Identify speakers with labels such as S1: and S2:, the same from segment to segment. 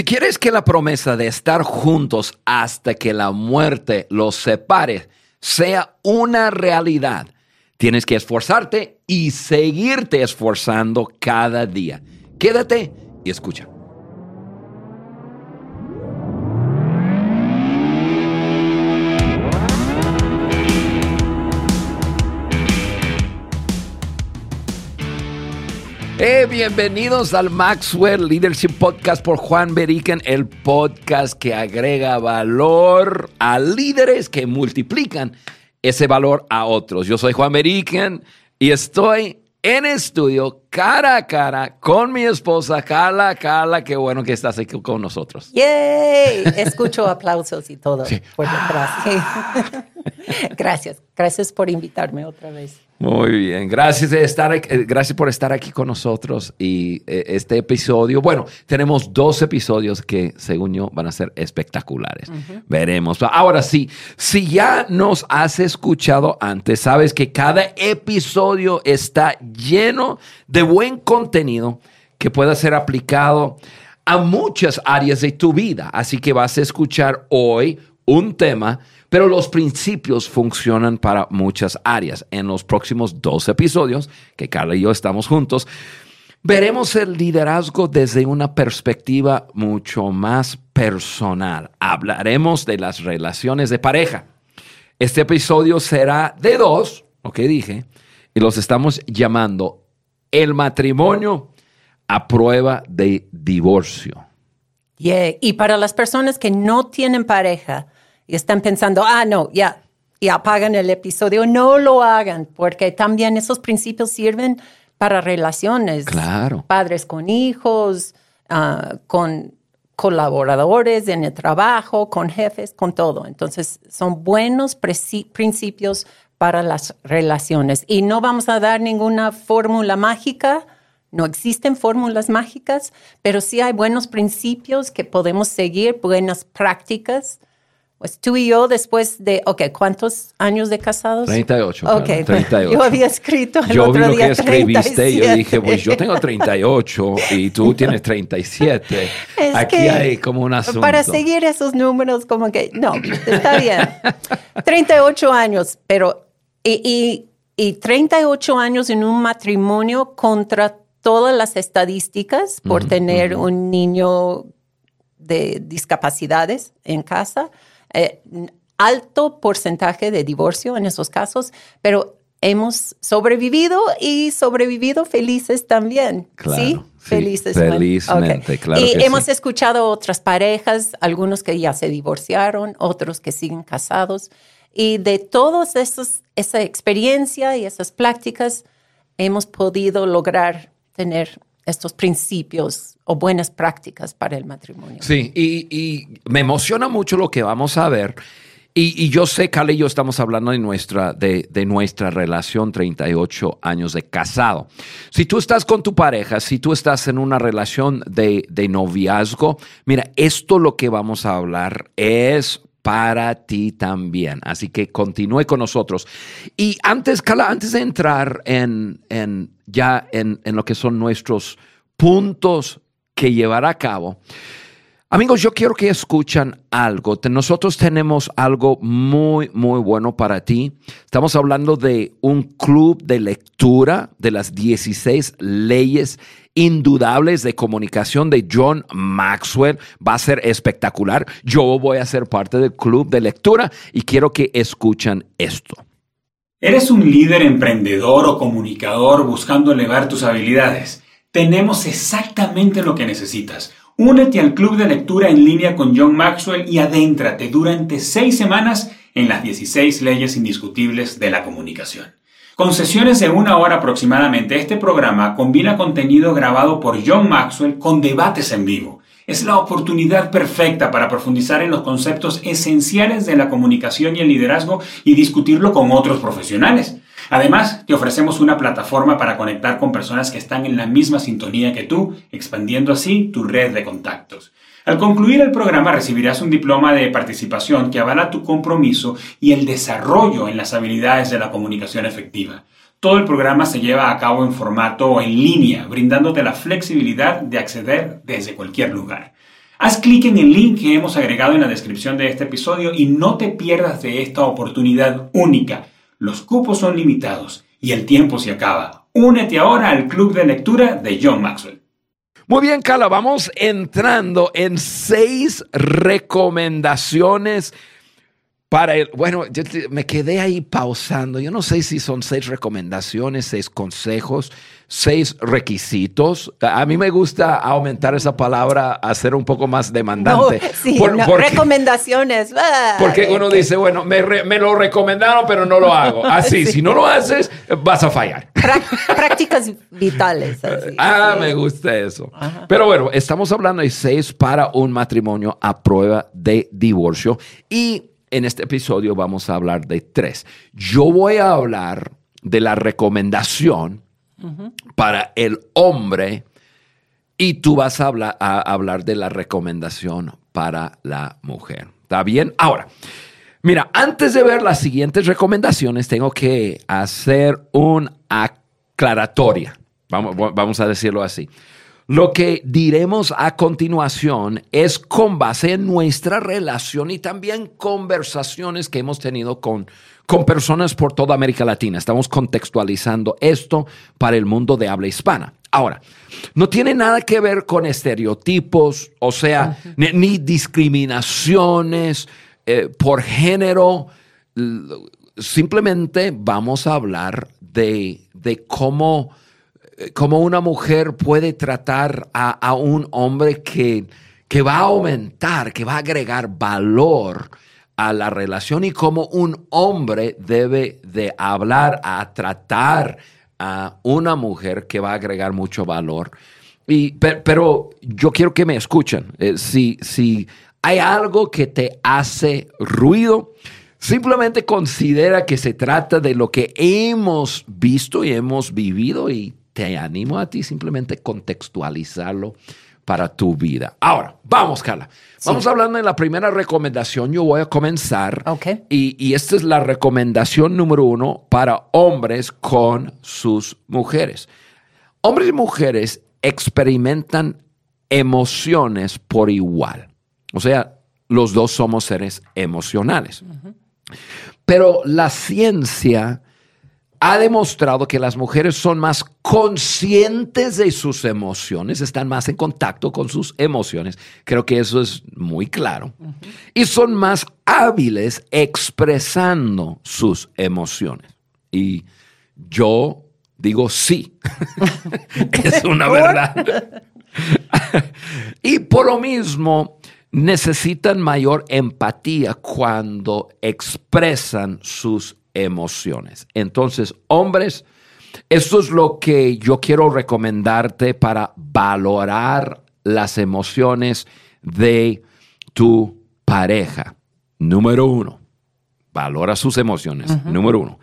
S1: Si quieres que la promesa de estar juntos hasta que la muerte los separe sea una realidad, tienes que esforzarte y seguirte esforzando cada día. Quédate y escucha. Eh, bienvenidos al Maxwell Leadership Podcast por Juan Beriken, el podcast que agrega valor a líderes que multiplican ese valor a otros. Yo soy Juan Beriken y estoy en estudio, cara a cara, con mi esposa, Carla. Carla, qué bueno que estás aquí con nosotros.
S2: ¡Yay! Escucho aplausos y todo por detrás. gracias, gracias por invitarme otra vez.
S1: Muy bien, gracias, de estar, eh, gracias por estar aquí con nosotros y eh, este episodio, bueno, tenemos dos episodios que según yo van a ser espectaculares. Veremos. Ahora sí, si ya nos has escuchado antes, sabes que cada episodio está lleno de buen contenido que pueda ser aplicado a muchas áreas de tu vida. Así que vas a escuchar hoy un tema pero los principios funcionan para muchas áreas. En los próximos dos episodios, que Carla y yo estamos juntos, veremos el liderazgo desde una perspectiva mucho más personal. Hablaremos de las relaciones de pareja. Este episodio será de dos, lo que dije, y los estamos llamando el matrimonio a prueba de divorcio.
S2: Y para las personas que no tienen pareja, y están pensando, ah, no, ya, y apagan el episodio, no lo hagan, porque también esos principios sirven para relaciones.
S1: Claro.
S2: Padres con hijos, ah, con colaboradores en el trabajo, con jefes, con todo. Entonces, son buenos principios para las relaciones. Y no vamos a dar ninguna fórmula mágica, no existen fórmulas mágicas, pero sí hay buenos principios que podemos seguir, buenas prácticas pues tú y yo después de, ok, ¿cuántos años de casados?
S1: 38.
S2: Ok, 38. yo había escrito el
S1: yo
S2: otro
S1: vi lo
S2: día
S1: que escribiste y yo dije, pues yo tengo 38 y tú tienes 37. Es Aquí hay como un asunto.
S2: Para seguir esos números, como que, no, está bien. 38 años, pero, y, y, y 38 años en un matrimonio contra todas las estadísticas por tener un niño de discapacidades en casa eh, alto porcentaje de divorcio en esos casos, pero hemos sobrevivido y sobrevivido felices también. ¿sí?
S1: Felices. Felizmente, claro.
S2: Y hemos escuchado otras parejas, algunos que ya se divorciaron, otros que siguen casados. Y de todas esa experiencia y esas prácticas, hemos podido lograr tener estos principios o buenas prácticas para el matrimonio.
S1: Sí, y, me emociona mucho lo que vamos a ver. Y, yo sé, Carla y yo estamos hablando de nuestra, de, nuestra relación 38 años de casado. Si tú estás con tu pareja, si tú estás en una relación de, de noviazgo, mira, esto lo que vamos a hablar es para ti también. Así que continúe con nosotros. Y antes, Carla, antes de entrar en, en ya en, en, lo que son nuestros puntos que llevar a cabo. Amigos, yo quiero que escuchen algo. Nosotros tenemos algo muy, muy bueno para ti. Estamos hablando de un club de lectura de las 16 leyes indudables de comunicación de John Maxwell. Va a ser espectacular. Yo voy a ser parte del club de lectura y quiero que escuchen esto.
S3: ¿Eres un líder emprendedor o comunicador buscando elevar tus habilidades? Tenemos exactamente lo que necesitas. Únete al club de lectura en línea con John Maxwell y adéntrate durante seis semanas en las 16 leyes indiscutibles de la comunicación. Con sesiones de una hora aproximadamente, este programa combina contenido grabado por John Maxwell con debates en vivo. Es la oportunidad perfecta para profundizar en los conceptos esenciales de la comunicación y el liderazgo y discutirlo con otros profesionales. Además, te ofrecemos una plataforma para conectar con personas que están en la misma sintonía que tú, expandiendo así tu red de contactos. Al concluir el programa recibirás un diploma de participación que avala tu compromiso y el desarrollo en las habilidades de la comunicación efectiva. Todo el programa se lleva a cabo en formato en línea, brindándote la flexibilidad de acceder desde cualquier lugar. Haz clic en el link que hemos agregado en la descripción de este episodio y no te pierdas de esta oportunidad única. Los cupos son limitados y el tiempo se acaba. Únete ahora al club de lectura de John Maxwell.
S1: Muy bien, Carla, vamos entrando en seis recomendaciones para el, bueno, yo me quedé ahí pausando. Yo no sé si son seis recomendaciones, seis consejos, seis requisitos. A mí me gusta aumentar esa palabra a ser un poco más demandante.
S2: sí, recomendaciones.
S1: Ah, porque uno dice, bueno, me, lo recomendaron, pero no lo hago. Así, si no lo haces, vas a fallar.
S2: prácticas vitales.
S1: ah, me gusta eso. Pero bueno, estamos hablando de seis para un matrimonio a prueba de divorcio. Y en este episodio vamos a hablar de tres. Yo voy a hablar de la recomendación para el hombre y tú vas a hablar, a hablar de la recomendación para la mujer. ¿Está bien? Ahora, mira, antes de ver las siguientes recomendaciones, tengo que hacer una aclaratoria. Vamos, vamos a decirlo así. Lo que diremos a continuación es con base en nuestra relación y también conversaciones que hemos tenido con, con personas por toda América Latina. Estamos contextualizando esto para el mundo de habla hispana. Ahora, no tiene nada que ver con estereotipos, o sea, ni, discriminaciones eh, por género. Simplemente vamos a hablar de, de cómo cómo una mujer puede tratar a, un hombre que, que va a aumentar, que va a agregar valor a la relación y cómo un hombre debe de hablar, a tratar a una mujer que va a agregar mucho valor. Y, pero, yo quiero que me escuchen. Eh, si, si hay algo que te hace ruido, simplemente considera que se trata de lo que hemos visto y hemos vivido y te animo a ti simplemente contextualizarlo para tu vida. Ahora, vamos, Carla. Vamos hablando de la primera recomendación. Yo voy a comenzar.
S2: Okay.
S1: Y, y, esta es la recomendación número uno para hombres con sus mujeres. Hombres y mujeres experimentan emociones por igual. O sea, los dos somos seres emocionales. Pero la ciencia ha demostrado que las mujeres son más conscientes de sus emociones, están más en contacto con sus emociones. Creo que eso es muy claro. Y son más hábiles expresando sus emociones. Y yo digo sí, es una verdad. y por lo mismo necesitan mayor empatía cuando expresan sus emociones. Entonces, hombres, esto es lo que yo quiero recomendarte para valorar las emociones de tu pareja. Número uno, valora sus emociones. Número uno,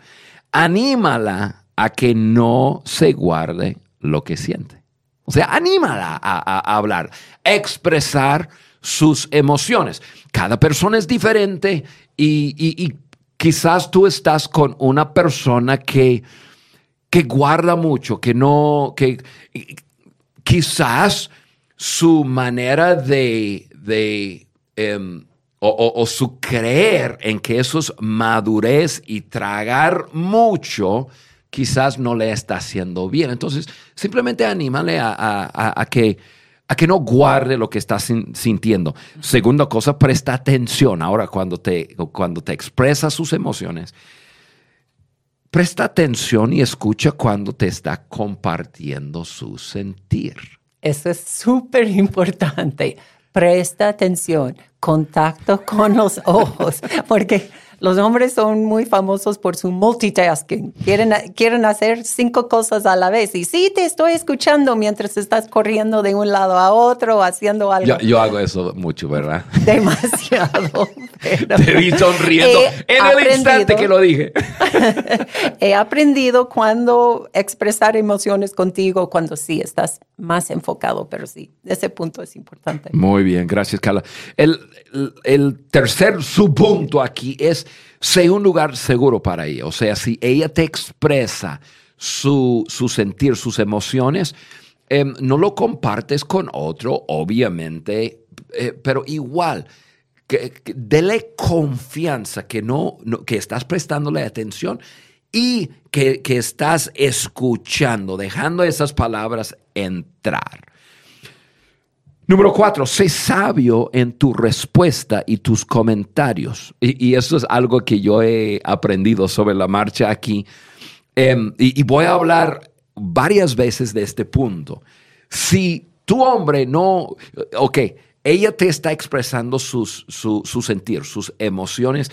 S1: anímala a que no se guarde lo que siente. O sea, anímala a, hablar, a expresar sus emociones. Cada persona es diferente y, y quizás tú estás con una persona que, que guarda mucho, que no, que quizás su manera de, em, o, su creer en que eso es madurez y tragar mucho, quizás no le está haciendo bien. Entonces, simplemente anímale a que a que no guarde lo que estás sintiendo. Segunda cosa, presta atención. Ahora, cuando te, cuando te expresa sus emociones, presta atención y escucha cuando te está compartiendo su sentir.
S2: Eso es súper importante. Presta atención, contacto con los ojos, porque los hombres son muy famosos por su multitasking. Quieren, quieren hacer cinco cosas a la vez. Y sí, te estoy escuchando mientras estás corriendo de un lado a otro, haciendo algo.
S1: Yo, hago eso mucho, ¿verdad?
S2: Demasiado.
S1: te vi sonriendo en el instante que lo dije.
S2: he aprendido cuando expresar emociones contigo, cuando sí estás más enfocado, pero sí, ese punto es importante.
S1: Muy bien, gracias, Carla. El, el tercer subpunto aquí es sea un lugar seguro para ella. O sea, si ella te expresa su, sentir, sus emociones, em, no lo compartes con otro, obviamente. eh, pero igual, dele confianza que, no, que estás prestándole atención y que estás escuchando, dejando esas palabras entrar. Número cuatro, sé sabio en tu respuesta y tus comentarios. Y, eso es algo que yo he aprendido sobre la marcha aquí. Em, y, voy a hablar varias veces de este punto. Si tu hombre no, ok, ella te está expresando sus, su, su sentir, sus emociones.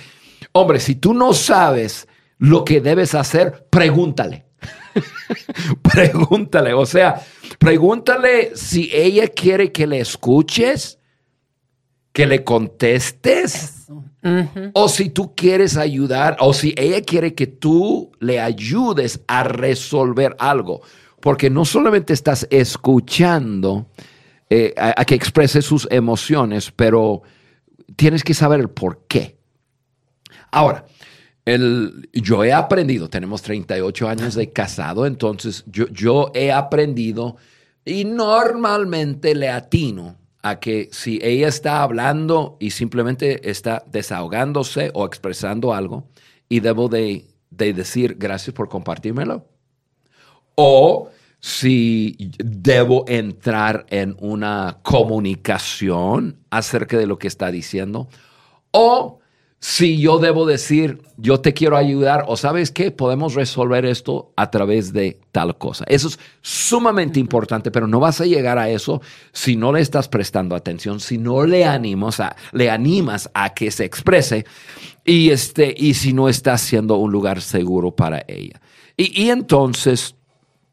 S1: Hombre, si tú no sabes lo que debes hacer, pregúntale. pregúntale, o sea, pregúntale si ella quiere que le escuches, que le contestes, o si tú quieres ayudar, o si ella quiere que tú le ayudes a resolver algo. Porque no solamente estás escuchando eh, a, a que exprese sus emociones, pero tienes que saber el por qué. Ahora, el, yo he aprendido, tenemos 38 años de casado, entonces yo, yo he aprendido y normalmente le atino a que si ella está hablando y simplemente está desahogándose o expresando algo y debo de, de decir gracias por compartírmelo. O si debo entrar en una comunicación acerca de lo que está diciendo. O si yo debo decir, yo te quiero ayudar o sabes qué, podemos resolver esto a través de tal cosa. Eso es sumamente importante, pero no vas a llegar a eso si no le estás prestando atención, si no le animas a, le animas a que se exprese y, este, y si no estás siendo un lugar seguro para ella. Y, y entonces,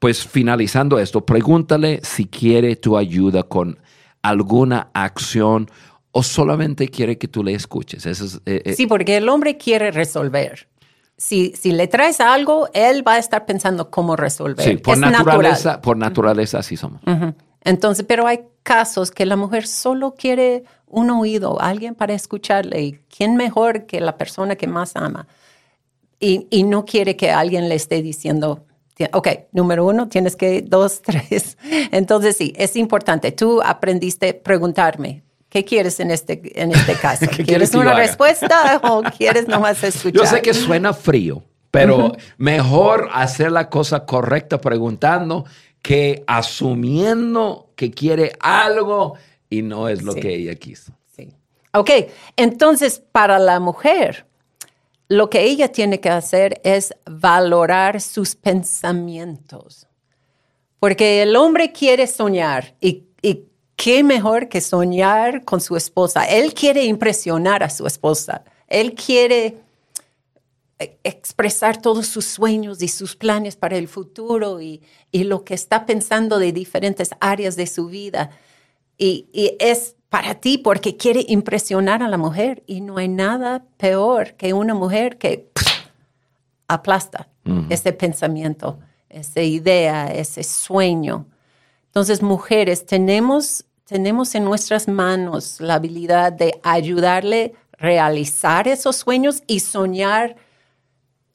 S1: pues finalizando esto, pregúntale si quiere tu ayuda con alguna acción o solamente quiere que tú le escuches. Eso
S2: eh, eh, Sí, porque el hombre quiere resolver. Si, si le traes algo, él va a estar pensando cómo resolver.
S1: Sí, por naturaleza, por naturaleza así somos.
S2: Entonces, pero hay casos que la mujer solo quiere un oído, alguien para escucharle. ¿Y quién mejor que la persona que más ama? Y, y no quiere que alguien le esté diciendo, ok, número uno, tienes que, dos, tres. Entonces sí, es importante. Tú aprendiste a preguntarme, ¿Qué quieres en este, en este caso? ¿Quieres una respuesta o quieres nomás escuchar?
S1: Yo sé que suena frío, pero mejor hacer la cosa correcta preguntando que asumiendo que quiere algo y no es lo que ella quiso.
S2: Sí. Ok, entonces para la mujer, lo que ella tiene que hacer es valorar sus pensamientos. Porque el hombre quiere soñar y qué mejor que soñar con su esposa. Él quiere impresionar a su esposa. Él quiere eh, expresar todos sus sueños y sus planes para el futuro y, lo que está pensando de diferentes áreas de su vida. Y, es para ti porque quiere impresionar a la mujer y no hay nada peor que una mujer que aplasta ese pensamiento, esa idea, ese sueño. Entonces, mujeres, tenemos tenemos en nuestras manos la habilidad de ayudarle a realizar esos sueños y soñar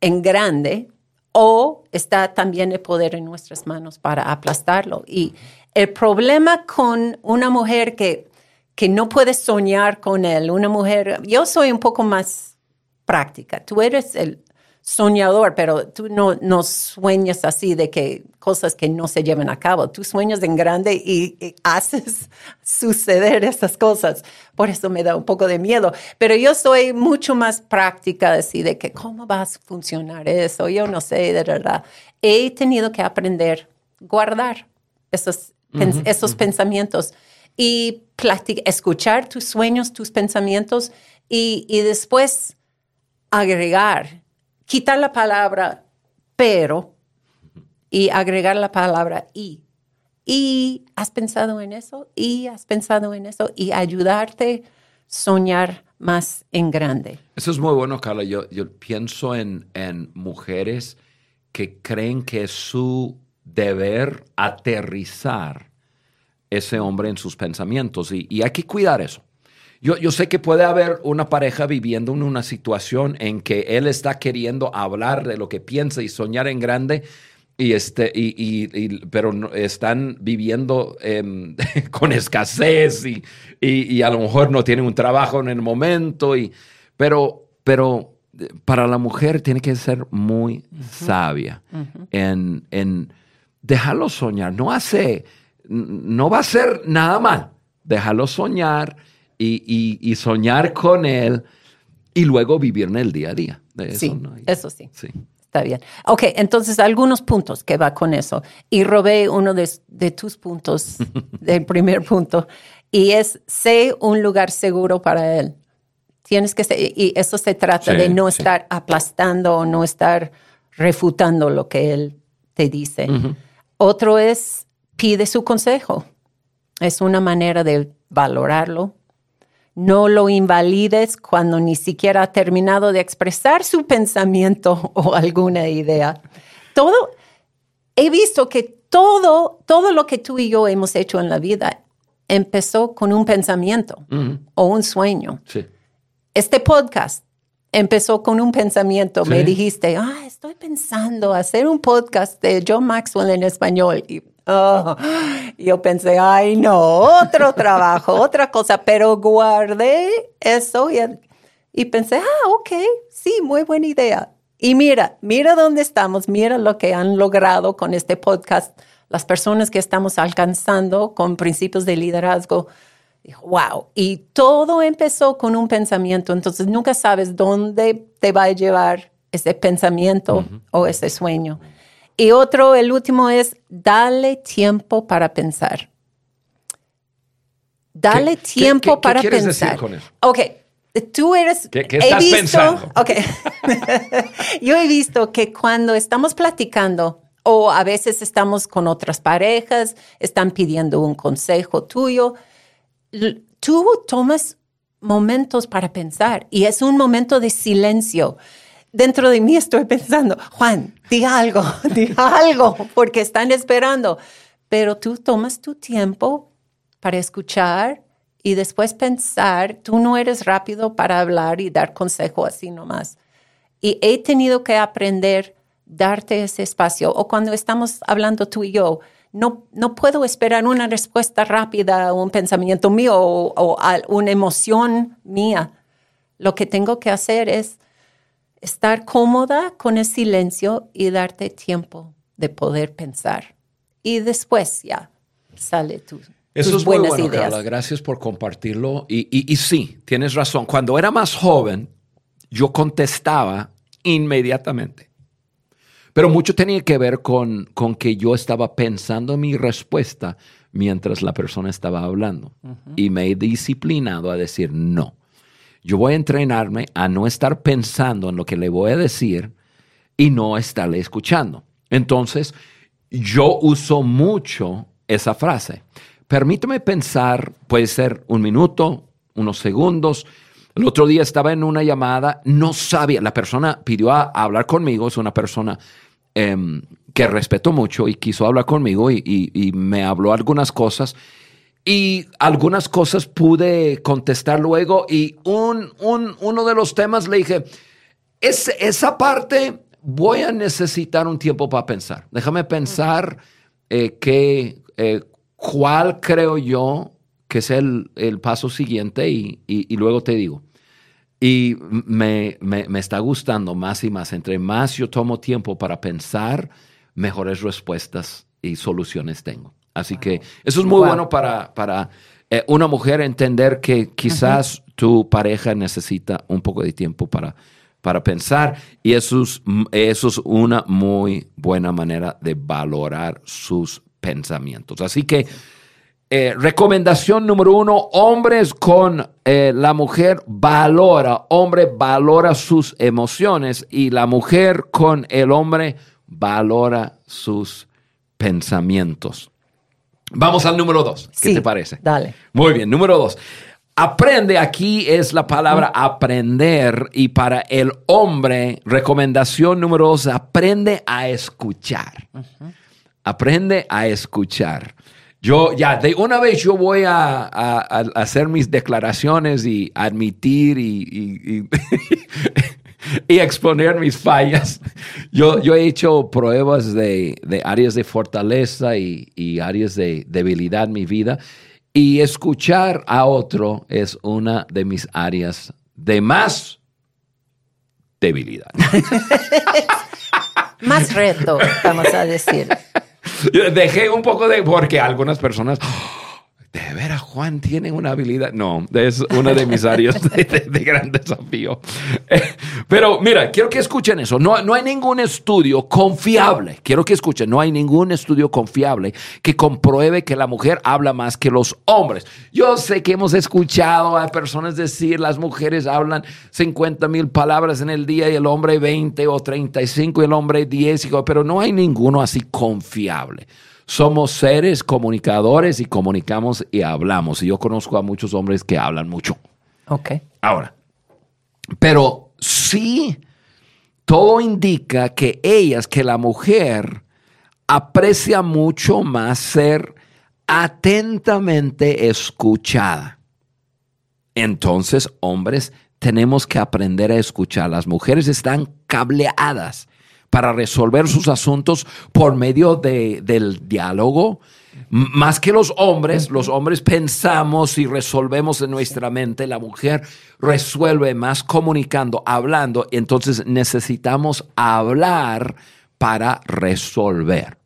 S2: en grande o está también el poder en nuestras manos para aplastarlo. Y el problema con una mujer que, que no puede soñar con él, una mujer, yo soy un poco más práctica, tú eres el, soñador, pero tú no, no sueñas así de que cosas que no se lleven a cabo. Tú sueñas en grande y, haces suceder esas cosas. Por eso me da un poco de miedo. Pero yo soy mucho más práctica así de que cómo va a funcionar eso. Yo no sé, de verdad. He tenido que aprender a guardar esos, esos pensamientos y escuchar tus sueños, tus pensamientos y, y después agregar quitar la palabra pero y agregar la palabra y. Y has pensado en eso, y has pensado en eso, y ayudarte a soñar más en grande.
S1: Eso es muy bueno, Carla. Yo, pienso en, en mujeres que creen que es su deber aterrizar ese hombre en sus pensamientos y, y hay que cuidar eso. Yo, sé que puede haber una pareja viviendo en una situación en que él está queriendo hablar de lo que piensa y soñar en grande y este, y, y- y- pero están viviendo em, con escasez y, y- a lo mejor no tienen un trabajo en el momento. Y, pero, pero para la mujer tiene que ser muy sabia en, en dejarlo soñar. No hace, no va a ser nada mal. Dejarlo soñar y, y- y soñar con él y luego vivir en el día a día. Eso
S2: sí,
S1: no hay-
S2: eso sí.
S1: sí.
S2: Está bien. Ok, entonces algunos puntos que va con eso. Y robé uno de, de tus puntos, del primer punto, y es, sé un lugar seguro para él. Tienes que ser, y eso se trata
S1: Sí,
S2: de no
S1: sí.
S2: estar aplastando o no estar refutando lo que él te dice. Otro es, pide su consejo. Es una manera de valorarlo. No lo invalides cuando ni siquiera ha terminado de expresar su pensamiento o alguna idea. Todo, he visto que todo, todo lo que tú y yo hemos hecho en la vida empezó con un pensamiento o un sueño.
S1: Sí.
S2: Este podcast empezó con un pensamiento. Me dijiste, ah, estoy pensando hacer un podcast de John Maxwell en español. Y oh, yo pensé, ay, no, otro trabajo, otra cosa. Pero guardé eso y, y pensé, ah, ok, sí, muy buena idea. Y mira, mira dónde estamos, mira lo que han logrado con este podcast, las personas que estamos alcanzando con principios de liderazgo. Wow. Y todo empezó con un pensamiento. Entonces nunca sabes dónde te va a llevar ese pensamiento o ese sueño. Y otro, el último es, dale tiempo para pensar. Dale
S1: ¿Qué- qué-
S2: tiempo
S1: qué- qué
S2: para
S1: quieres decir
S2: pensar.
S1: con eso?
S2: Ok, tú eres...
S1: ¿Qué- qué
S2: he
S1: estás
S2: visto-
S1: pensando?
S2: Ok. Yo he visto que cuando estamos platicando o a veces estamos con otras parejas, están pidiendo un consejo tuyo, tú tomas momentos para pensar y es un momento de silencio. Dentro de mí estoy pensando, Juan, di algo, di algo, porque están esperando. Pero tú tomas tu tiempo para escuchar y después pensar. Tú no eres rápido para hablar y dar consejo así nomás. Y he tenido que aprender darte ese espacio. O cuando estamos hablando tú y yo, no, no puedo esperar una respuesta rápida un pensamiento mío o, o a- una emoción mía. Lo que tengo que hacer es estar cómoda con el silencio y darte tiempo de poder pensar. Y después ya sale tu,
S1: Eso
S2: tus
S1: es muy
S2: buenas
S1: bueno,
S2: ideas.
S1: Carla. Gracias por compartirlo. Y, y- y sí, tienes razón. Cuando era más joven, yo contestaba inmediatamente. Pero mucho tenía que ver con, con que yo estaba pensando mi respuesta mientras la persona estaba hablando. Y me he disciplinado a decir no. Yo voy a entrenarme a no estar pensando en lo que le voy a decir y no estarle escuchando. Entonces, yo uso mucho esa frase. Permíteme pensar, puede ser un minuto, unos segundos. El otro día estaba en una llamada, no sabía, la persona pidió hablar conmigo, es una persona em, que respeto mucho y quiso hablar conmigo y me habló algunas cosas. Y algunas cosas pude contestar luego y un, un- uno de los temas le dije, es, esa parte voy a necesitar un tiempo para pensar. Déjame pensar eh, eh, cuál creo yo que es el, el paso siguiente y, y- luego te digo. Y me- me está gustando más y más. Entre más yo tomo tiempo para pensar, mejores respuestas y soluciones tengo. Así que eso es muy
S2: Wow.
S1: bueno para, para eh, una mujer entender que quizás tu pareja necesita un poco de tiempo para, para pensar y eso es, eso es una muy buena manera de valorar sus pensamientos. Así que eh, recomendación número uno, hombres con eh, la mujer valora, hombre valora sus emociones y la mujer con el hombre valora sus pensamientos. Vamos al número dos. ¿Qué
S2: Sí,
S1: te parece?
S2: Dale.
S1: Muy bien, número dos. Aprende, aquí es la palabra aprender y para el hombre, recomendación número dos, aprende a escuchar. Aprende a escuchar. Yo ya, de una vez yo voy a, a- a hacer mis declaraciones y admitir y, y- y- y exponer mis fallas. Yo, yo he hecho pruebas de, de áreas de fortaleza y, y, áreas de debilidad en mi vida. Y escuchar a otro es una de mis áreas de más debilidad.
S2: más reto, vamos a decir.
S1: Dejé un poco de, porque algunas personas de veras Juan tiene una habilidad. No, es una de mis áreas de, gran desafío. pero mira, quiero que escuchen eso. No, no hay ningún estudio confiable. Quiero que escuchen, no hay ningún estudio confiable que compruebe que la mujer habla más que los hombres. Yo sé que hemos escuchado a personas decir las mujeres hablan 50 mil palabras en el día y el hombre 20 o 35 y el hombre 10, pero no hay ninguno así confiable. Somos seres comunicadores y comunicamos y hablamos. Y yo conozco a muchos hombres que hablan mucho.
S2: Ok.
S1: Ahora, pero sí, todo indica que ellas, que la mujer, aprecia mucho más ser atentamente escuchada. Entonces, hombres, tenemos que aprender a escuchar. Las mujeres están cableadas para resolver sus asuntos por medio de, del diálogo. Más que los hombres, los hombres pensamos y resolvemos en nuestra mente, la mujer resuelve más comunicando, hablando, entonces necesitamos hablar para resolver.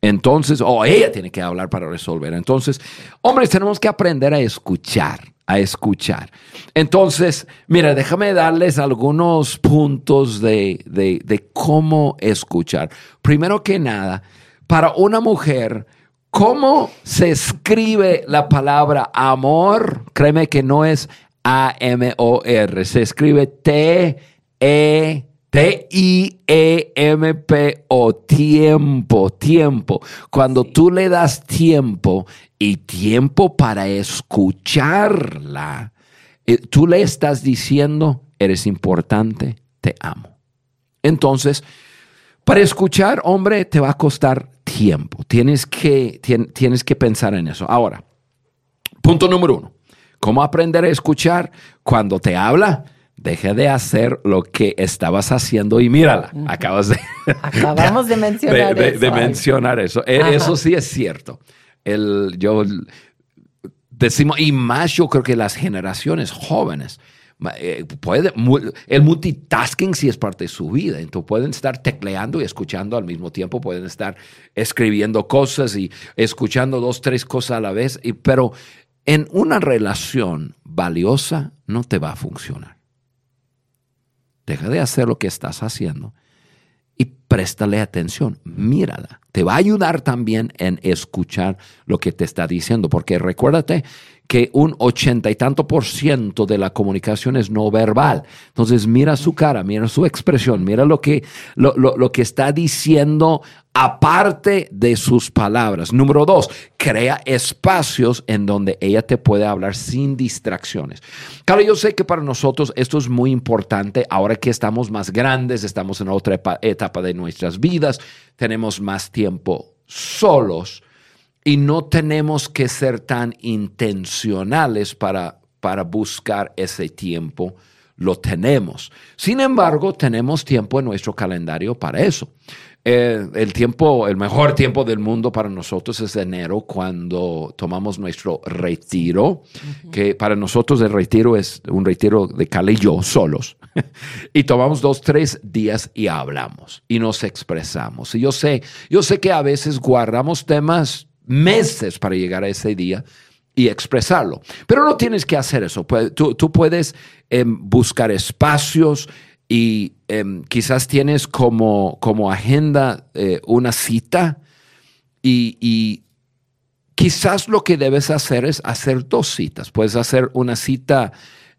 S1: Entonces, o ella tiene que hablar para resolver. Entonces, hombres, tenemos que aprender a escuchar a escuchar. Entonces, mira, déjame darles algunos puntos de, de, cómo escuchar. Primero que nada, para una mujer, ¿cómo se escribe la palabra amor? Créeme que no es A-M-O-R, se escribe T-E. T-I-E-M-P-O, tiempo, tiempo. Cuando tú le das tiempo y tiempo para escucharla, eh, tú le estás diciendo, eres importante, te amo. Entonces, para escuchar, hombre, te va a costar tiempo. Tienes que, tienes que pensar en eso. Ahora, punto número uno. ¿Cómo aprender a escuchar? Cuando te habla, deje de hacer lo que estabas haciendo y mírala, acabas de...
S2: Acabamos de mencionar
S1: eso. De, mencionar eso. Eso sí es cierto. El, yo decimos, y más yo creo que las generaciones jóvenes, eh, puede, el multitasking sí es parte de su vida. Entonces pueden estar tecleando y escuchando al mismo tiempo, pueden estar escribiendo cosas y escuchando dos, tres cosas a la vez, y, pero en una relación valiosa no te va a funcionar. Deja de hacer lo que estás haciendo y préstale atención, mírala. Te va a ayudar también en escuchar lo que te está diciendo, porque recuérdate que un ochenta y tanto por ciento de la comunicación es no verbal. Entonces mira su cara, mira su expresión, mira lo que, lo, lo, que está diciendo aparte de sus palabras. Número dos, crea espacios en donde ella te puede hablar sin distracciones. Claro, yo sé que para nosotros esto es muy importante ahora que estamos más grandes, estamos en otra etapa de nuestras vidas, tenemos más tiempo solos y no tenemos que ser tan intencionales para, para buscar ese tiempo. Lo tenemos. Sin embargo, tenemos tiempo en nuestro calendario para eso. Eh, el tiempo, el mejor tiempo del mundo para nosotros es enero cuando tomamos nuestro retiro, que para nosotros el retiro es un retiro de Cale y yo solos. y tomamos dos, tres días y hablamos y nos expresamos. Y yo sé, yo sé que a veces guardamos temas meses para llegar a ese día y expresarlo. Pero no tienes que hacer eso. Tú, tú puedes em, buscar espacios y em, quizás tienes como, como agenda eh, una cita y, quizás lo que debes hacer es hacer dos citas. Puedes hacer una cita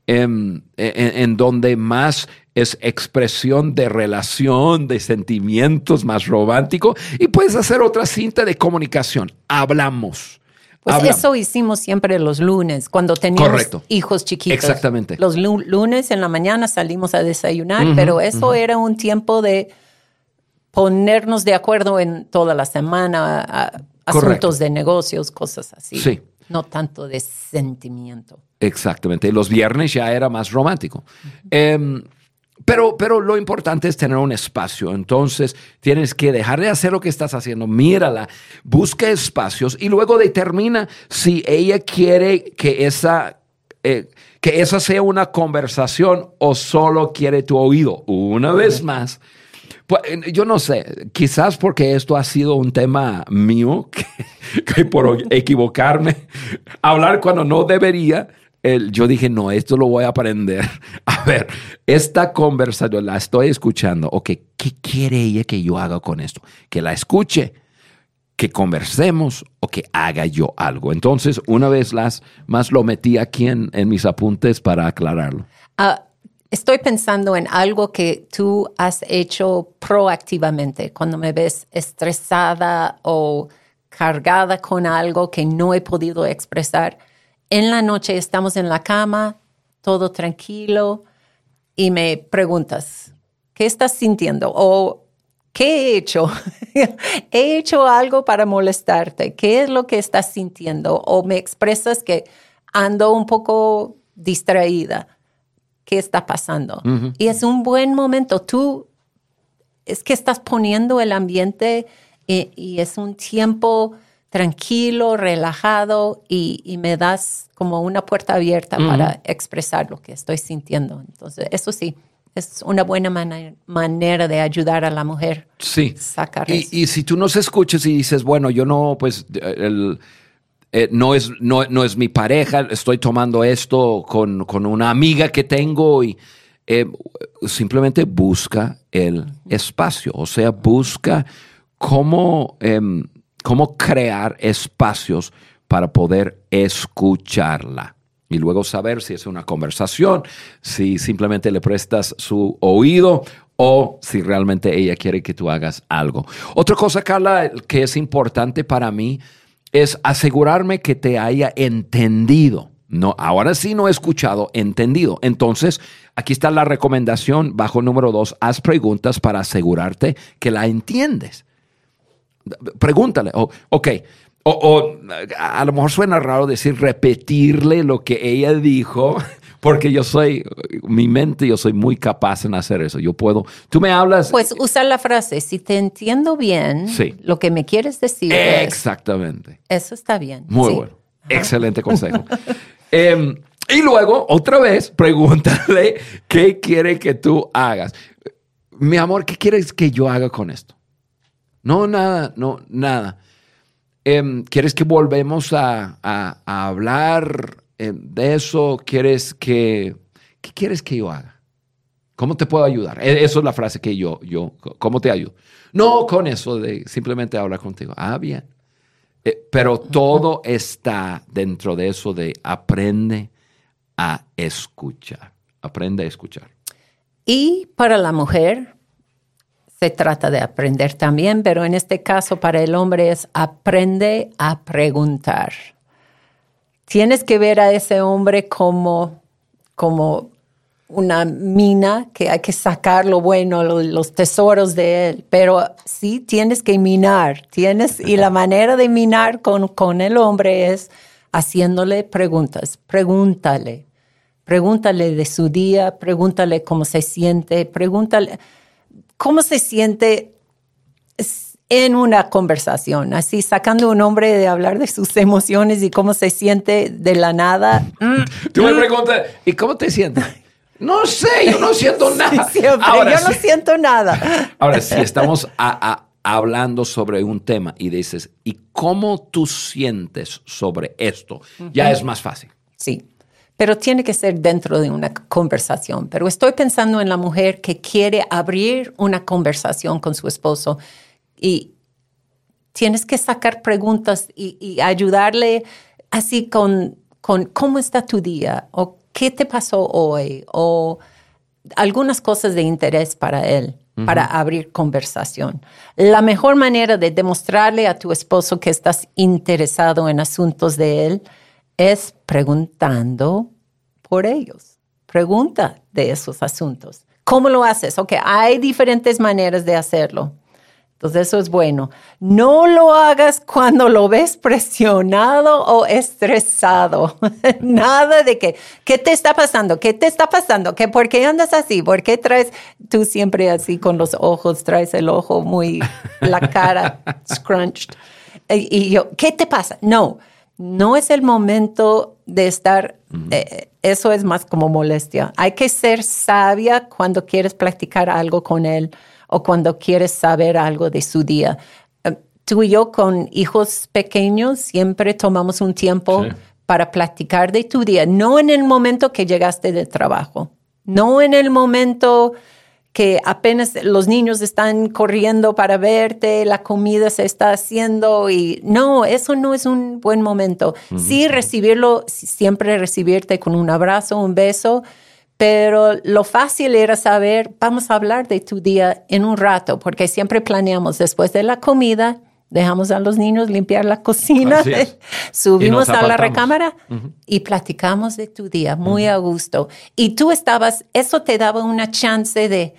S1: em, en, donde más es expresión de relación, de sentimientos más romántico. Y puedes hacer otra cinta de comunicación. Hablamos.
S2: Pues eso hicimos siempre los lunes, cuando teníamos hijos chiquitos.
S1: Exactamente.
S2: Los lunes en la mañana salimos a desayunar, pero eso era un tiempo de ponernos de acuerdo en toda la semana, asuntos de negocios, cosas así.
S1: Sí.
S2: No tanto de sentimiento.
S1: Exactamente. Los viernes ya era más romántico. Pero, pero lo importante es tener un espacio. Entonces tienes que dejar de hacer lo que estás haciendo, mírala, busca espacios y luego determina si ella quiere que esa, eh, que esa sea una conversación o solo quiere tu oído. Una vez más. Pues, yo no sé, quizás porque esto ha sido un tema mío, que por equivocarme, hablar cuando no debería, yo dije, no, esto lo voy a aprender. A ver, esta conversación la estoy escuchando. Ok, ¿qué quiere ella que yo haga con esto? Que la escuche, que conversemos o que haga yo algo. Entonces, una vez las, más lo metí aquí en, mis apuntes para aclararlo.
S2: Ah, estoy pensando en algo que tú has hecho proactivamente cuando me ves estresada o cargada con algo que no he podido expresar en la noche estamos en la cama, todo tranquilo, y me preguntas, ¿qué estás sintiendo? O, ¿qué he hecho? ¿He hecho algo para molestarte? ¿Qué es lo que estás sintiendo? O me expresas que ando un poco distraída. ¿Qué está pasando? Y es un buen momento. Tú es que estás poniendo el ambiente y, y es un tiempo tranquilo, relajado y, me das como una puerta abierta para expresar lo que estoy sintiendo. Entonces, eso sí, es una buena manera de ayudar a la mujer.
S1: Sí. Sacar y, y, si tú nos escuchas y dices, bueno, yo no, pues, el, eh, no, es, no, no, es mi pareja, estoy tomando esto con, con una amiga que tengo y eh, simplemente busca el espacio, o sea, busca cómo... Em, cómo crear espacios para poder escucharla. Y luego saber si es una conversación, si simplemente le prestas su oído o si realmente ella quiere que tú hagas algo. Otra cosa, Carla, que es importante para mí es asegurarme que te haya entendido. No, ahora sí no he escuchado, entendido. Entonces, aquí está la recomendación bajo número dos. Haz preguntas para asegurarte que la entiendes. Pregúntale, ok, o, a lo mejor suena raro decir repetirle lo que ella dijo, porque yo soy, mi mente, yo soy muy capaz en hacer eso. Yo puedo, tú me hablas.
S2: Pues usar la frase, si te entiendo bien, lo que me quieres decir.
S1: Exactamente.
S2: eso está bien.
S1: Muy bueno. Excelente consejo. Em, y luego, otra vez, pregúntale qué quiere que tú hagas. Mi amor, ¿qué quieres que yo haga con esto? No, nada, no, nada. Em, ¿Quieres que volvemos a, hablar em, de eso? ¿Quieres que, qué quieres que yo haga? ¿Cómo te puedo ayudar? E, eso es la frase que yo, yo, ¿cómo te ayudo? No con eso de simplemente hablar contigo. Ah, bien. Eh, pero todo está dentro de eso de aprende a escuchar. Aprende a escuchar.
S2: Y para la mujer, se trata de aprender también, pero en este caso para el hombre es aprende a preguntar. Tienes que ver a ese hombre como, como una mina que hay que sacar lo bueno, los, tesoros de él, pero sí tienes que minar, tienes, y la manera de minar con, con el hombre es haciéndole preguntas, pregúntale, pregúntale de su día, pregúntale cómo se siente, pregúntale cómo se siente en una conversación, así sacando un hombre de hablar de sus emociones y cómo se siente de la nada.
S1: Tú me preguntas, ¿y cómo te sientes? No sé, yo no siento nada.
S2: ahora, yo no siento nada.
S1: Ahora, si estamos hablando sobre un tema y dices, ¿y cómo tú sientes sobre esto? Ya es más fácil.
S2: Sí pero tiene que ser dentro de una conversación. Pero estoy pensando en la mujer que quiere abrir una conversación con su esposo y tienes que sacar preguntas y, ayudarle así con, con cómo está tu día o qué te pasó hoy o algunas cosas de interés para él para abrir conversación. La mejor manera de demostrarle a tu esposo que estás interesado en asuntos de él es preguntando por ellos. Pregunta de esos asuntos. ¿Cómo lo haces? Ok, hay diferentes maneras de hacerlo. Entonces eso es bueno. No lo hagas cuando lo ves presionado o estresado. Nada de que, ¿qué te está pasando? ¿Qué te está pasando? ¿Qué, ¿Por qué andas así? ¿Por qué traes tú siempre así con los ojos, traes el ojo muy, la cara scrunched? Y, yo, ¿qué te pasa? No, no es el momento de estar, eh, eso es más como molestia. Hay que ser sabia cuando quieres practicar algo con él o cuando quieres saber algo de su día. Eh, tú y yo con hijos pequeños siempre tomamos un tiempo para platicar de tu día, no en el momento que llegaste del trabajo, no en el momento que apenas los niños están corriendo para verte, la comida se está haciendo y no, eso no es un buen momento. Sí recibirlo, siempre recibirte con un abrazo, un beso, pero lo fácil era saber, vamos a hablar de tu día en un rato, porque siempre planeamos después de la comida, dejamos a los niños limpiar la cocina, subimos a la recámara y platicamos de tu día muy a gusto. Y tú estabas, eso te daba una chance de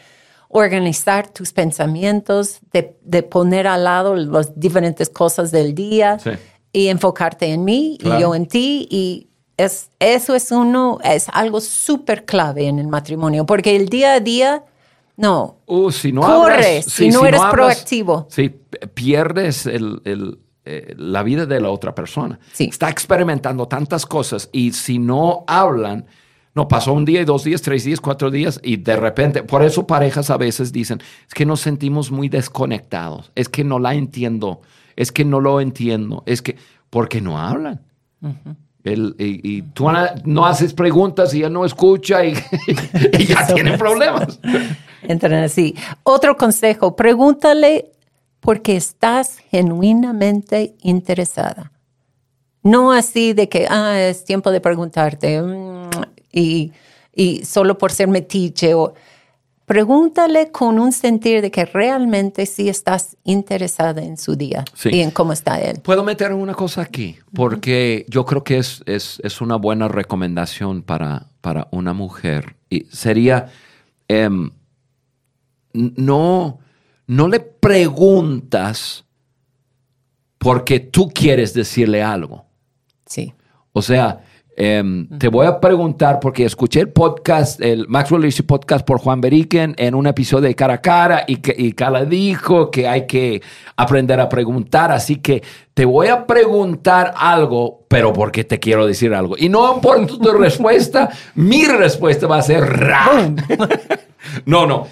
S2: organizar tus pensamientos, de, poner al lado las diferentes cosas del día y enfocarte en mí y yo en ti. Y es, eso es uno, es algo súper clave en el matrimonio, porque el día a día, no,
S1: uh, si no
S2: corres, si, no eres proactivo.
S1: Sí, pierdes el, eh, la vida de la otra persona.
S2: Sí.
S1: Está experimentando tantas cosas y si no hablan, no, pasó un día, dos días, tres días, cuatro días y de repente, por eso parejas a veces dicen, es que nos sentimos muy desconectados, es que no la entiendo, es que no lo entiendo, es que, porque no hablan y, tú no haces preguntas y ella no escucha y, ya tienen problemas.
S2: Entran así. Otro consejo, pregúntale porque estás genuinamente interesada. No así de que, ah, es tiempo de preguntarte mm, y, y solo por ser metiche o pregúntale con un sentir de que realmente sí estás interesada en su día y en cómo está él.
S1: Puedo meter una cosa aquí, porque yo creo que es, es, una buena recomendación para, para una mujer. Y sería, em, no, no le preguntas porque tú quieres decirle algo.
S2: Sí.
S1: O sea, Em, te voy a preguntar, porque escuché el podcast, el Maxwell Leadership Podcast por Juan Beriken en un episodio de Cara a Cara y, que, y Cala dijo que hay que aprender a preguntar. Así que te voy a preguntar algo, pero porque te quiero decir algo. Y no por tu respuesta, mi respuesta va a ser no, no.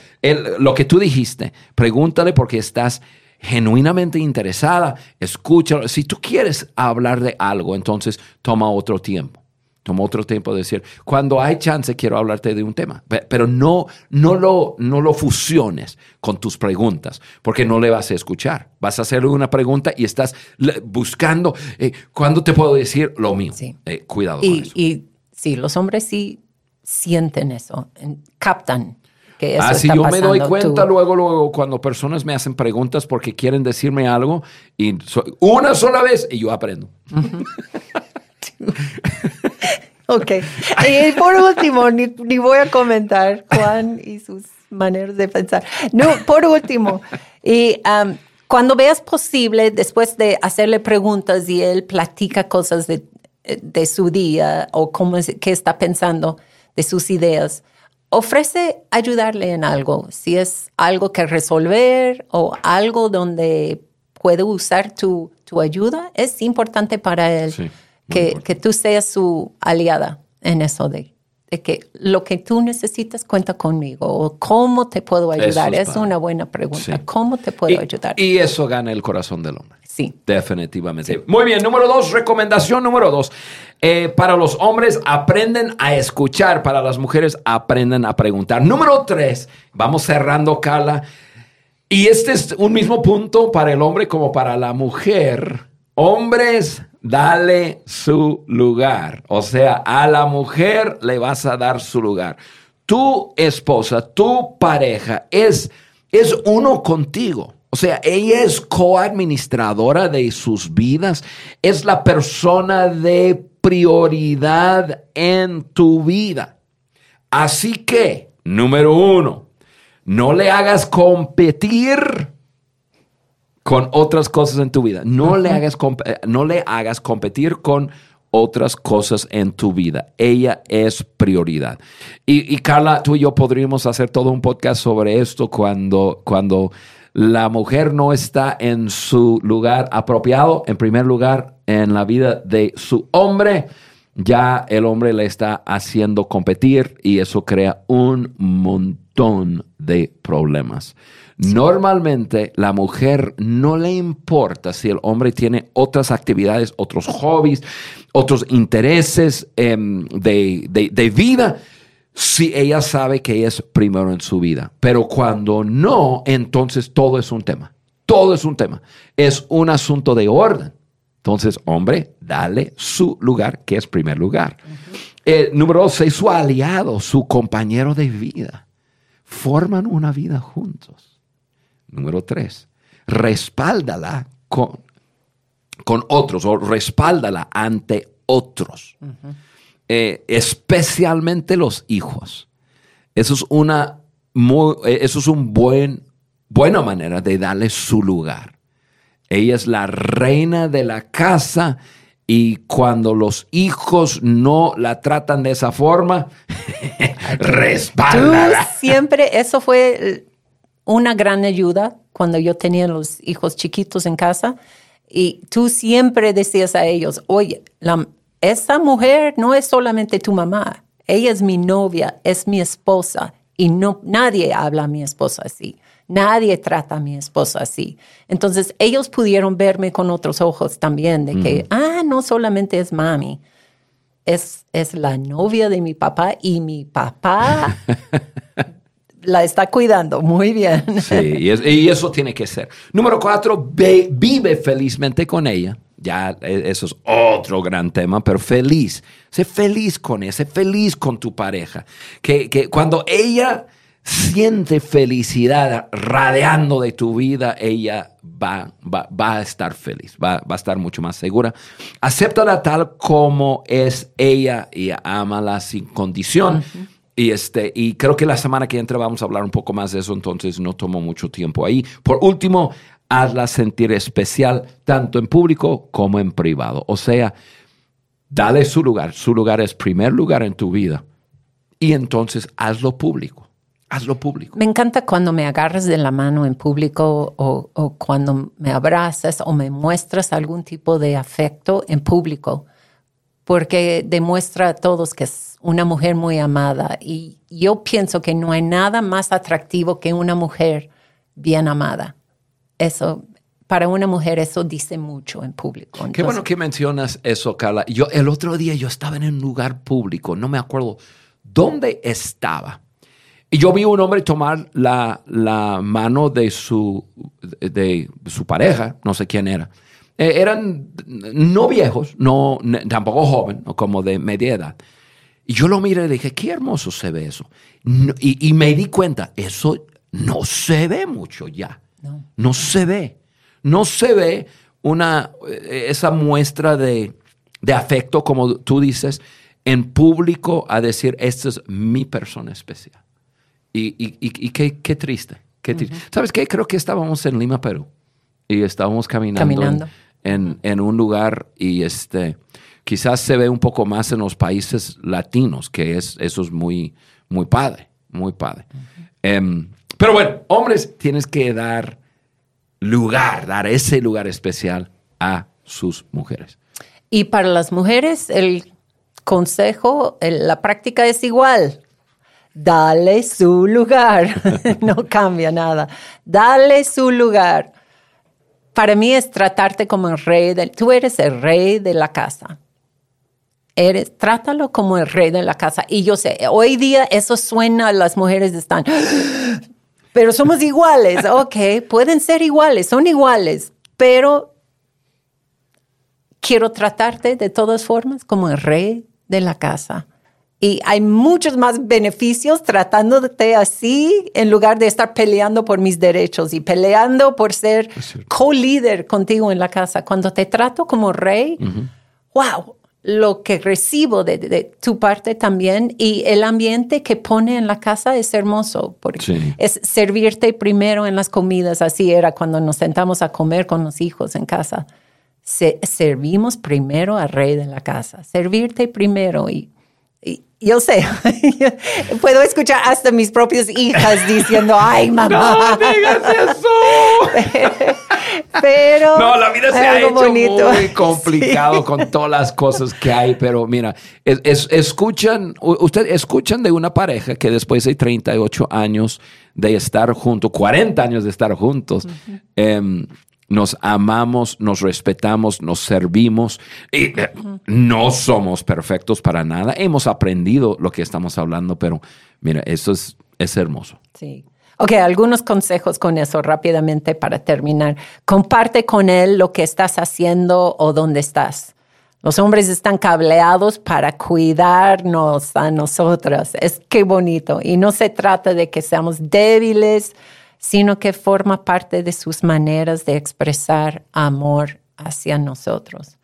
S1: lo que tú dijiste, pregúntale porque estás genuinamente interesada, escúchalo. Si tú quieres hablar de algo, entonces toma otro tiempo. Toma otro tiempo de decir, cuando hay chance quiero hablarte de un tema, pero no, no, lo, no lo fusiones con tus preguntas, porque no le vas a escuchar. Vas a hacerle una pregunta y estás buscando, eh, ¿cuándo te puedo decir lo mío? Eh, cuidado
S2: y,
S1: con eso.
S2: Y sí, los hombres sí sienten eso, captan que eso
S1: Así yo me doy cuenta luego, luego, cuando personas me hacen preguntas porque quieren decirme algo y una sola vez y yo aprendo.
S2: ok. Y por último, ni, voy a comentar Juan y sus maneras de pensar. No, por último, y um, cuando veas posible, después de hacerle preguntas y él platica cosas de, de su día o cómo es, qué está pensando, de sus ideas, ofrece ayudarle en algo. Si es algo que resolver o algo donde puede usar tu, tu ayuda, es importante para él. Sí que, tú seas su aliada en eso de, que lo que tú necesitas cuenta conmigo o cómo te puedo ayudar. Es, una buena pregunta. ¿Cómo te puedo ayudar?
S1: Y eso gana el corazón del hombre.
S2: Sí.
S1: Definitivamente. Muy bien, número dos, recomendación número dos. Eh, para los hombres aprenden a escuchar, para las mujeres aprenden a preguntar. Número tres, vamos cerrando, Carla. Y este es un mismo punto para el hombre como para la mujer. Hombres, dale su lugar. O sea, a la mujer le vas a dar su lugar. Tu esposa, tu pareja es, es uno contigo. O sea, ella es coadministradora de sus vidas, es la persona de prioridad en tu vida. Así que, número uno, no le hagas competir con otras cosas en tu vida. No, le, hagas eh, no le hagas competir con otras cosas en tu vida. Ella es prioridad. Y, Carla, tú y yo podríamos hacer todo un podcast sobre esto cuando, cuando la mujer no está en su lugar apropiado, en primer lugar, en la vida de su hombre. Ya el hombre le está haciendo competir y eso crea un montón de problemas. Normalmente la mujer no le importa si el hombre tiene otras actividades, otros hobbies, otros intereses em, de, vida, si ella sabe que es primero en su vida. Pero cuando no, entonces todo es un tema. Todo es un tema. Es un asunto de orden. Entonces, hombre, dale su lugar, que es primer lugar. Eh, número dos, su aliado, su compañero de vida. Forman una vida juntos. Número tres, respáldala con, con otros o respáldala ante otros, eh, especialmente los hijos. Eso es una muy, eh, eso es un buen, buena manera de darle su lugar. Ella es la reina de la casa y cuando los hijos no la tratan de esa forma, respáldala.
S2: siempre, eso fue una gran ayuda cuando yo tenía los hijos chiquitos en casa. Y tú siempre decías a ellos, oye, la, esa mujer no es solamente tu mamá, ella es mi novia, es mi esposa. Y no, nadie habla a mi esposa así. Nadie trata a mi esposa así. Entonces ellos pudieron verme con otros ojos también, de que, ah, no solamente es mami, es, es la novia de mi papá y mi papá la está cuidando muy bien.
S1: Sí, y, eso tiene que ser. Número cuatro, vive felizmente con ella. Ya, e, eso es otro gran tema, pero feliz. Sé feliz con ella, sé feliz con tu pareja. Que, que cuando ella siente felicidad radiando de tu vida, ella va, va, a estar feliz, va, va, a estar mucho más segura. Acéptala tal como es ella y ámala sin condición. Y, este, y creo que la semana que entra vamos a hablar un poco más de eso, entonces no tomo mucho tiempo ahí. Por último, hazla sentir especial tanto en público como en privado. O sea, dale su lugar. Su lugar es primer lugar en tu vida. Y entonces hazlo público. Hazlo público.
S2: Me encanta cuando me agarras de la mano en público o, o cuando me abrazas o me muestras algún tipo de afecto en público, porque demuestra a todos que es una mujer muy amada. Y yo pienso que no hay nada más atractivo que una mujer bien amada. Eso, para una mujer, eso dice mucho en público.
S1: Qué bueno que mencionas eso, Carla. Yo, el otro día yo estaba en un lugar público, no me acuerdo dónde estaba. Y yo vi a un hombre tomar la, la mano de su, de su pareja, no sé quién era. Eh, eran no viejos, no, tampoco jóvenes, como de media edad. Y yo lo miré y dije, qué hermoso se ve eso. y, me di cuenta, eso no se ve mucho ya. No, se ve. No se ve una, eh, esa muestra de, afecto, como tú dices, en público a decir, esta es mi persona especial. Y, y, qué, qué, triste. Qué triste. ¿Sabes qué? Creo que estábamos en Lima, Perú. Y estábamos caminando, En, en, un lugar y este Quizás se ve un poco más en los países latinos, que es, eso es muy, muy padre, muy padre. Pero bueno, hombres, tienes que dar lugar, dar ese lugar especial a sus mujeres.
S2: Y para las mujeres, el consejo, la práctica es igual. Dale su lugar. no cambia nada. Dale su lugar. Para mí es tratarte como el rey del... Tú eres el rey de la casa eres, trátalo como el rey de la casa. Y yo sé, hoy día eso suena, las mujeres están, pero somos iguales, ok, pueden ser iguales, son iguales, pero quiero tratarte de todas formas como el rey de la casa. Y hay muchos más beneficios tratándote así en lugar de estar peleando por mis derechos y peleando por ser co-líder contigo en la casa. Cuando te trato como rey, wow, lo que recibo de, de tu parte también y el ambiente que pone en la casa es hermoso porque
S1: Sí.
S2: es servirte primero en las comidas. Así era cuando nos sentamos a comer con los hijos en casa. Se- servimos primero al rey de la casa, servirte primero y yo sé, puedo escuchar hasta mis propias hijas diciendo, ay mamá,
S1: No digas eso.
S2: pero
S1: No, la vida se ha hecho
S2: bonito.
S1: muy complicado
S2: Sí.
S1: con todas las cosas que hay, pero mira, es- es- escuchan, u- usted escuchan de una pareja que después de 38 años de estar juntos, 40 años de estar juntos, em, nos amamos, nos respetamos, nos servimos y eh, no somos perfectos para nada. Hemos aprendido lo que estamos hablando, pero mira, eso es, es hermoso.
S2: Sí. Ok, algunos consejos con eso rápidamente para terminar. Comparte con él lo que estás haciendo o dónde estás. Los hombres están cableados para cuidarnos a nosotras. Es que bonito. Y no se trata de que seamos débiles, sino que forma parte de sus maneras de expresar amor hacia nosotros.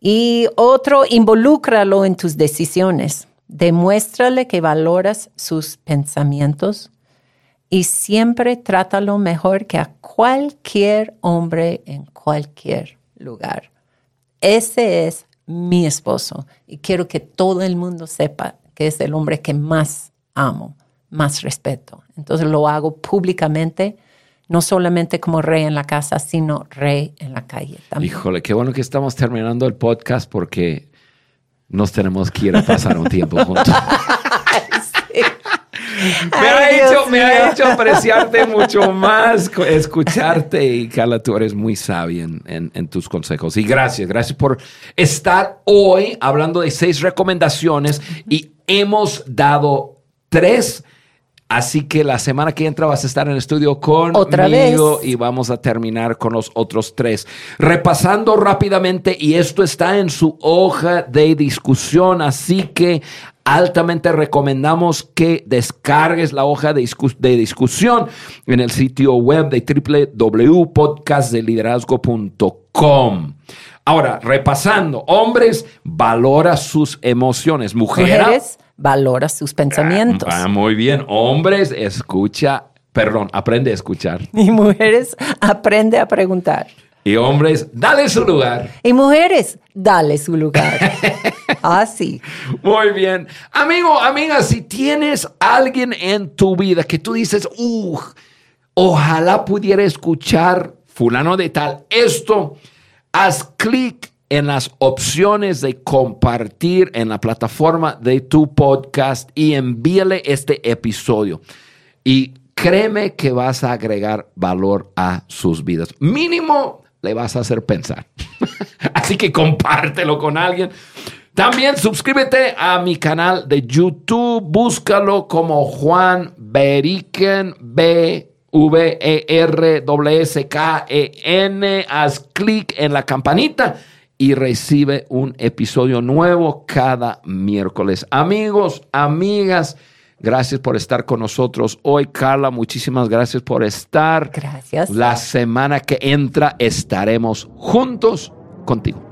S2: Y otro, involúcralo en tus decisiones. Demuéstrale que valoras sus pensamientos y siempre trátalo mejor que a cualquier hombre en cualquier lugar. Ese es mi esposo y quiero que todo el mundo sepa que es el hombre que más amo, más respeto. Entonces lo hago públicamente, no solamente como rey en la casa, sino rey en la calle también.
S1: Híjole, qué bueno que estamos terminando el podcast porque nos tenemos que ir a pasar un tiempo juntos. Me
S2: Ay,
S1: ha,
S2: Dios
S1: hecho, me ha hecho apreciarte mucho más, escucharte y Carla, tú eres muy sabia en, en- en tus consejos. Y gracias, gracias por estar hoy hablando de seis recomendaciones y hemos dado tres. Así que la semana que entra vas a estar en el estudio conmigo
S2: Otra vez.
S1: y vamos a terminar con los otros tres. Repasando rápidamente, y esto está en su hoja de discusión, así que altamente recomendamos que descargues la hoja de, discus- de discusión en el sitio web de www.podcastdeliderazgo.com. Ahora, repasando, hombres, valora sus emociones.
S2: Mujeres, valora sus pensamientos.
S1: Ah, muy bien. Hombres, escucha, perdón, aprende a escuchar.
S2: Y mujeres, aprende a preguntar.
S1: Y hombres, dale su lugar.
S2: Y mujeres, dale su lugar. Así.
S1: Muy bien. Amigo, amiga, si tienes alguien en tu vida que tú dices, "Uh, ojalá pudiera escuchar fulano de tal esto, haz clic en las opciones de compartir en la plataforma de tu podcast y envíale este episodio. Y créeme que vas a agregar valor a sus vidas. Mínimo le vas a hacer pensar. Así que compártelo con alguien. También suscríbete a mi canal de YouTube. Búscalo como Juan Beriken, B. V E R W S K E N. Haz clic en la campanita y recibe un episodio nuevo cada miércoles. Amigos, amigas, gracias por estar con nosotros hoy. Carla, muchísimas gracias por estar.
S2: Gracias.
S1: La semana que entra estaremos juntos contigo.